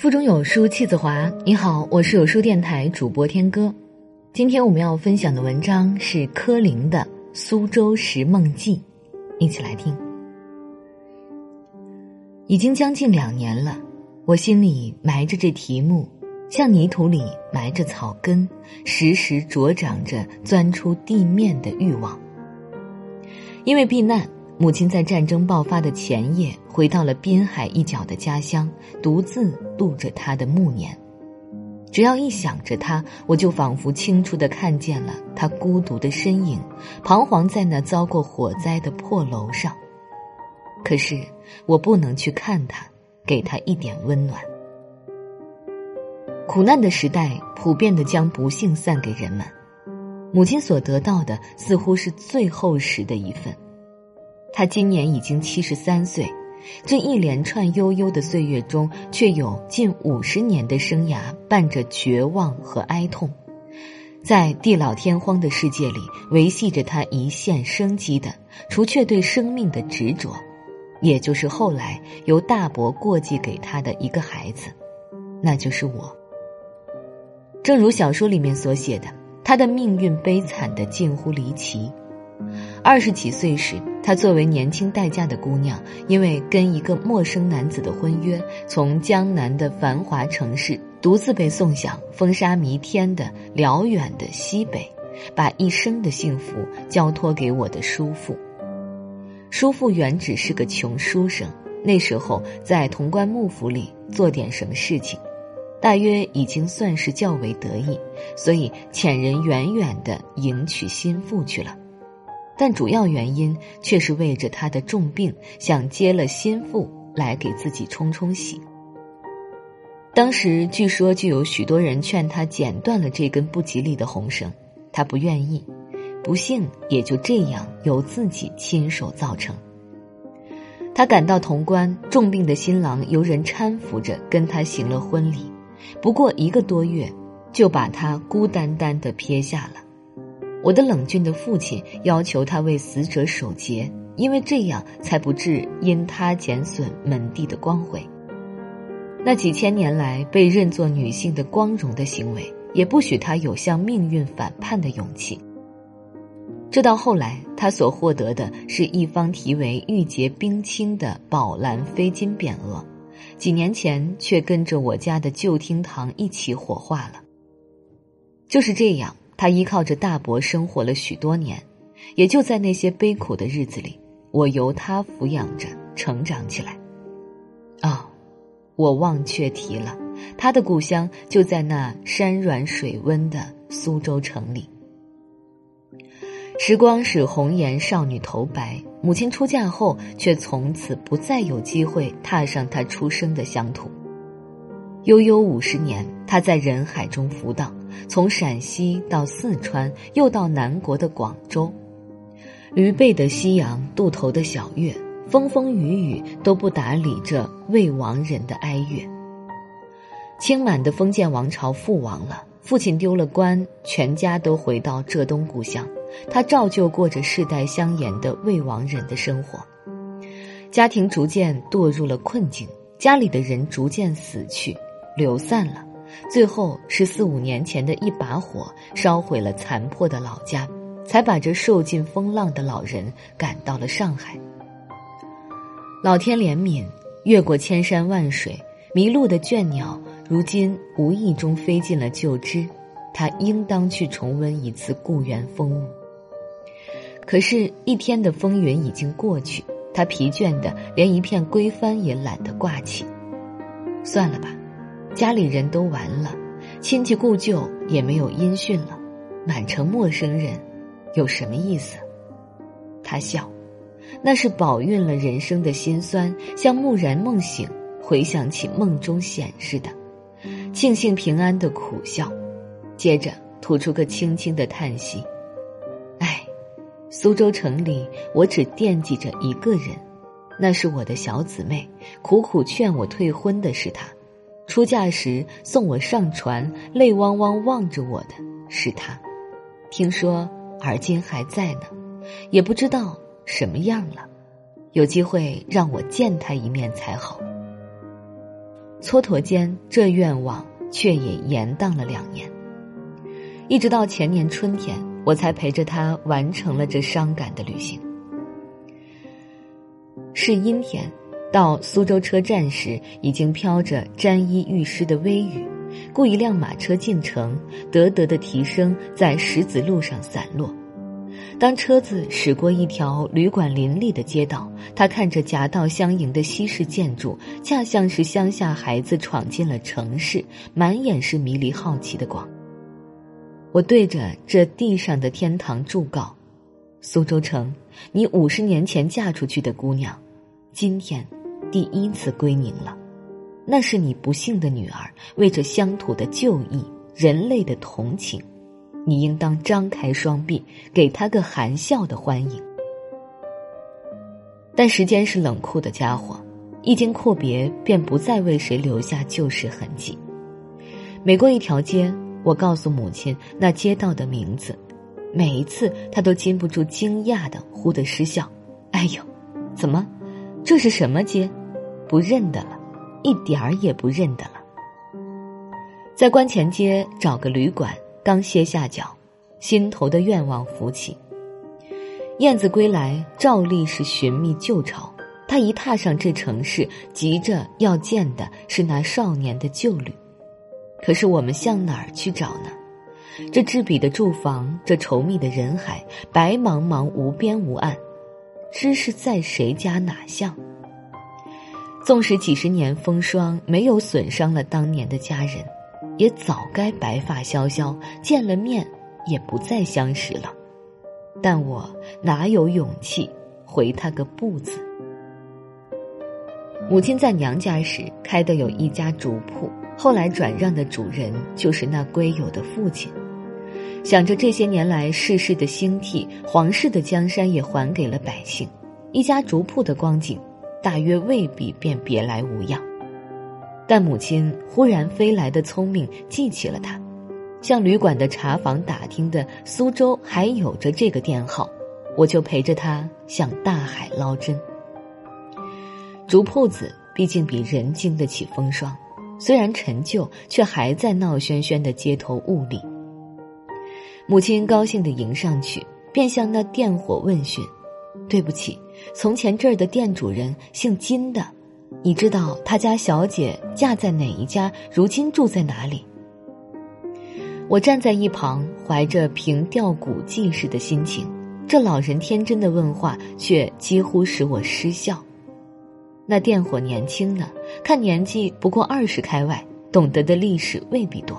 腹中有书气自华。你好，我是有书电台主播天歌。今天我们要分享的文章是柯林的《苏州十梦记》，一起来听。已经将近两年了，我心里埋着这题目，像泥土里埋着草根，时时茁长着钻出地面的欲望。因为避难。母亲在战争爆发的前夜回到了滨海一角的家乡，独自度着她的暮年。只要一想着她，我就仿佛清楚的看见了她孤独的身影，彷徨在那遭过火灾的破楼上。可是我不能去看她，给她一点温暖。苦难的时代，普遍的将不幸散给人们，母亲所得到的似乎是最厚实的一份。他今年已经七十三岁，这一连串悠悠的岁月中，却有近五十年的生涯伴着绝望和哀痛，在地老天荒的世界里维系着他一线生机的，除却对生命的执着，也就是后来由大伯过继给他的一个孩子，那就是我。正如小说里面所写的，他的命运悲惨的近乎离奇。二十几岁时，她作为年轻待嫁的姑娘，因为跟一个陌生男子的婚约，从江南的繁华城市独自被送向风沙弥天的辽远的西北，把一生的幸福交托给我的叔父。叔父原只是个穷书生，那时候在潼关幕府里做点什么事情，大约已经算是较为得意，所以遣人远远的迎娶心腹去了。但主要原因却是为着他的重病，想接了心腹来给自己冲冲喜。当时据说就有许多人劝他剪断了这根不吉利的红绳，他不愿意，不幸也就这样由自己亲手造成。他赶到潼关，重病的新郎由人搀扶着跟他行了婚礼，不过一个多月，就把他孤单单的撇下了。我的冷峻的父亲要求他为死者守节，因为这样才不致因他减损门第的光辉。那几千年来被认作女性的光荣的行为，也不许他有向命运反叛的勇气。这到后来，他所获得的是一方题为“玉洁冰清”的宝蓝飞金匾额，几年前却跟着我家的旧厅堂一起火化了。就是这样。他依靠着大伯生活了许多年，也就在那些悲苦的日子里，我由他抚养着成长起来。哦，我忘却提了，他的故乡就在那山软水温的苏州城里。时光使红颜少女头白，母亲出嫁后，却从此不再有机会踏上她出生的乡土。悠悠五十年，他在人海中浮荡，从陕西到四川，又到南国的广州。驴背的夕阳，渡头的小月，风风雨雨都不打理这未亡人的哀乐。清满的封建王朝覆亡了，父亲丢了官，全家都回到浙东故乡，他照旧过着世代相沿的未亡人的生活。家庭逐渐堕入了困境，家里的人逐渐死去。流散了，最后是四五年前的一把火烧毁了残破的老家，才把这受尽风浪的老人赶到了上海。老天怜悯，越过千山万水，迷路的倦鸟如今无意中飞进了旧枝，它应当去重温一次故园风物。可是，一天的风云已经过去，他疲倦的连一片归帆也懒得挂起。算了吧。家里人都完了，亲戚故旧也没有音讯了，满城陌生人，有什么意思？他笑，那是饱蕴了人生的辛酸，像蓦然梦醒，回想起梦中显示的，庆幸平安的苦笑，接着吐出个轻轻的叹息。唉，苏州城里，我只惦记着一个人，那是我的小姊妹，苦苦劝我退婚的是她。出嫁时送我上船，泪汪汪望着我的是他。听说而今还在呢，也不知道什么样了。有机会让我见他一面才好。蹉跎间，这愿望却也延宕了两年。一直到前年春天，我才陪着他完成了这伤感的旅行。是阴天，到苏州车站时，已经飘着沾衣欲湿的微雨。雇一辆马车进城，得得的蹄声在石子路上散落。当车子驶过一条旅馆林立的街道，他看着夹道相迎的西式建筑，恰像是乡下孩子闯进了城市，满眼是迷离好奇的光。我对着这地上的天堂祝告：苏州城，你五十年前嫁出去的姑娘，今天第一次归宁了。那是你不幸的女儿，为着乡土的旧义、人类的同情，你应当张开双臂，给她个含笑的欢迎。但时间是冷酷的家伙，一经阔别，便不再为谁留下旧时痕迹。每过一条街，我告诉母亲那街道的名字，每一次她都禁不住惊讶的忽的失笑：“哎呦，怎么，这是什么街？不认得了。”一点儿也不认得了。在关前街找个旅馆，刚歇下脚，心头的愿望浮起。燕子归来，照例是寻觅旧巢。他一踏上这城市，急着要见的是那少年的旧侣。可是我们向哪儿去找呢？这栉比的住房，这稠密的人海，白茫茫无边无岸，知是在谁家哪巷？纵使几十年风霜没有损伤了当年的家人，也早该白发萧萧，见了面也不再相识了。但我哪有勇气回他个不字？母亲在娘家时开的有一家竹铺，后来转让的主人就是那归有的父亲。想着这些年来世事的兴替，皇室的江山也还给了百姓，一家竹铺的光景。大约未必便别来无恙，但母亲忽然飞来的聪明记起了他，向旅馆的茶房打听的苏州还有着这个店号，我就陪着他向大海捞针。竹铺子毕竟比人经得起风霜，虽然陈旧，却还在闹喧喧的街头雾里。母亲高兴地迎上去，便向那店伙问讯：“对不起。”从前这儿的店主人姓金的，你知道他家小姐嫁在哪一家？如今住在哪里？我站在一旁，怀着凭吊古记似的心情，这老人天真的问话，却几乎使我失笑。那店伙年轻呢，看年纪不过二十开外，懂得的历史未必多。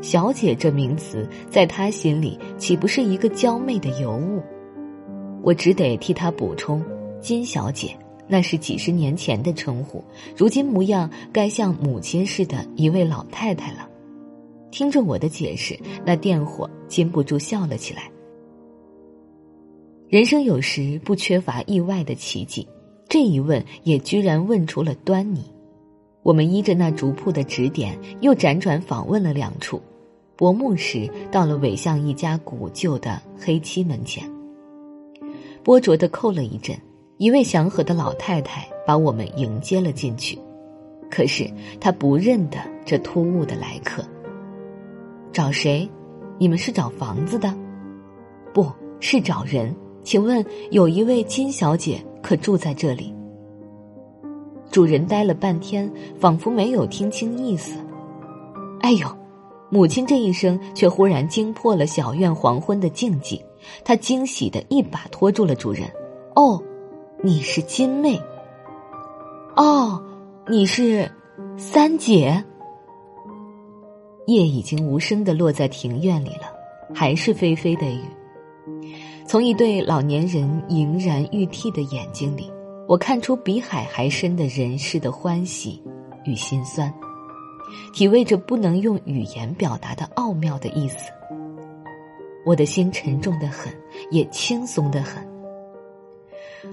小姐这名词，在他心里岂不是一个娇媚的尤物？我只得替他补充：“金小姐，那是几十年前的称呼，如今模样该像母亲似的一位老太太了。”听着我的解释，那电火禁不住笑了起来。人生有时不缺乏意外的奇迹，这一问也居然问出了端倪。我们依着那竹铺的指点，又辗转访问了两处，薄暮时到了尾巷一家古旧的黑漆门前。波灼的扣了一阵，一位祥和的老太太把我们迎接了进去。可是她不认得这突兀的来客。找谁？你们是找房子的？不是找人。请问有一位金小姐可住在这里？主人呆了半天，仿佛没有听清意思。哎呦！母亲这一声却忽然惊破了小院黄昏的静寂。他惊喜的一把拖住了主人，哦，你是金妹。哦，你是三姐。夜已经无声的落在庭院里了，还是霏霏的雨。从一对老年人盈然欲涕的眼睛里，我看出比海还深的人世的欢喜与心酸，体味着不能用语言表达的奥妙的意思。我的心沉重的很，也轻松的很。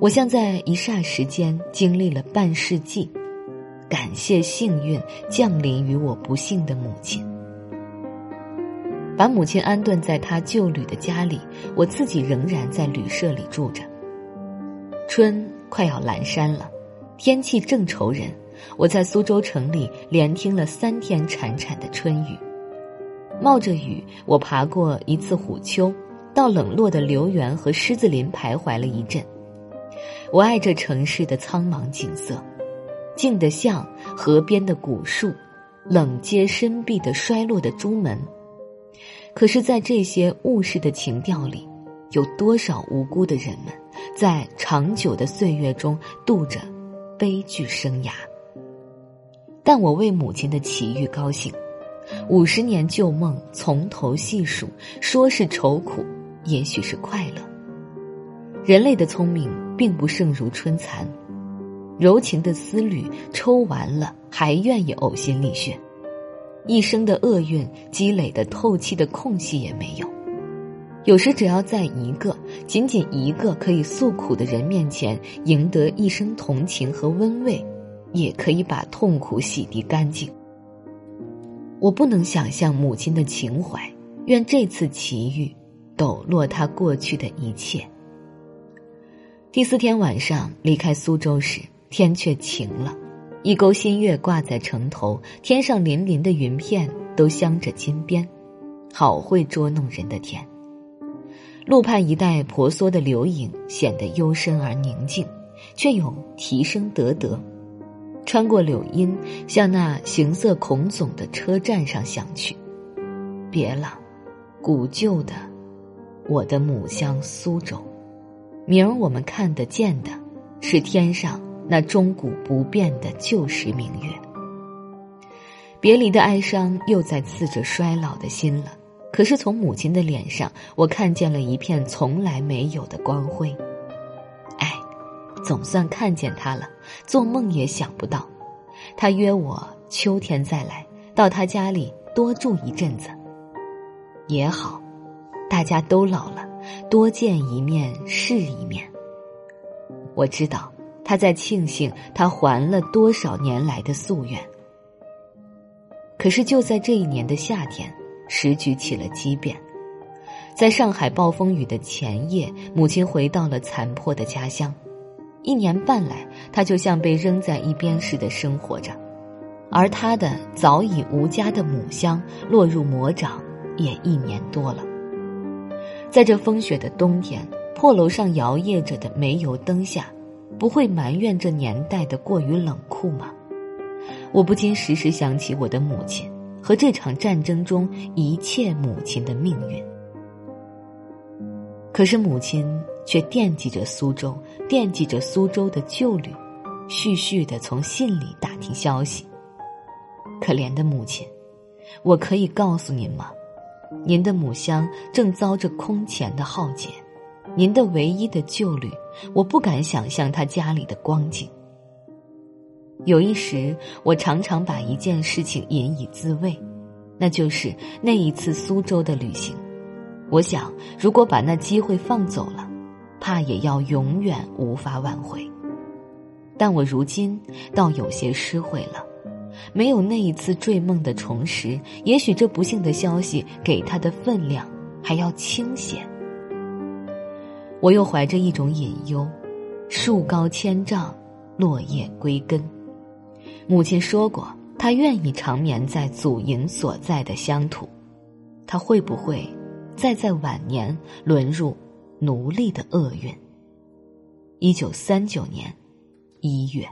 我像在一霎时间经历了半世纪，感谢幸运降临于我不幸的母亲。把母亲安顿在她旧旅的家里，我自己仍然在旅社里住着。春快要阑珊了，天气正愁人，我在苏州城里连听了三天潺潺的春雨。冒着雨，我爬过一次虎丘，到冷落的留园和狮子林徘徊了一阵。我爱这城市的苍茫景色，静得像河边的古树，冷接深闭的衰落的朱门。可是，在这些物事的情调里，有多少无辜的人们，在长久的岁月中度着悲剧生涯？但我为母亲的奇遇高兴。五十年旧梦从头细数，说是愁苦，也许是快乐。人类的聪明并不胜如春蚕，柔情的丝缕抽完了，还愿意呕心沥血。一生的厄运积累的透气的空隙也没有。有时只要在一个仅仅一个可以诉苦的人面前赢得一生同情和温慰，也可以把痛苦洗涤干净。我不能想象母亲的情怀，愿这次奇遇抖落她过去的一切。第四天晚上离开苏州时，天却晴了，一钩新月挂在城头，天上粼粼的云片都镶着金边，好会捉弄人的天。路畔一带婆娑的柳影显得幽深而宁静，却又提升得得。穿过柳荫，向那形色孔总的车站上想去。别了，古旧的，我的母乡苏州。明儿我们看得见的，是天上那终古不变的旧时明月。别离的哀伤又在刺着衰老的心了。可是从母亲的脸上，我看见了一片从来没有的光辉。唉总算看见他了，做梦也想不到。他约我秋天再来，到他家里多住一阵子。也好，大家都老了，多见一面是一面。我知道他在庆幸他还了多少年来的夙愿。可是就在这一年的夏天，时局起了畸变。在上海暴风雨的前夜，母亲回到了残破的家乡。一年半来，他就像被扔在一边似的生活着，而他的早已无家的母乡落入魔掌也一年多了。在这风雪的冬天，破楼上摇曳着的煤油灯下，不会埋怨这年代的过于冷酷吗？我不禁时时想起我的母亲和这场战争中一切母亲的命运。可是母亲。却惦记着苏州，惦记着苏州的旧旅，絮絮的从信里打听消息。可怜的母亲，我可以告诉您吗？您的母乡正遭着空前的浩劫，您的唯一的旧旅，我不敢想象他家里的光景。有一时，我常常把一件事情引以自慰，那就是那一次苏州的旅行。我想，如果把那机会放走了。怕也要永远无法挽回，但我如今倒有些失悔了。没有那一次坠梦的重拾，也许这不幸的消息给他的分量还要轻些。我又怀着一种隐忧：树高千丈，落叶归根。母亲说过，她愿意长眠在祖茔所在的乡土。她会不会再在晚年沦入？奴隶的厄运。一九三九年一月。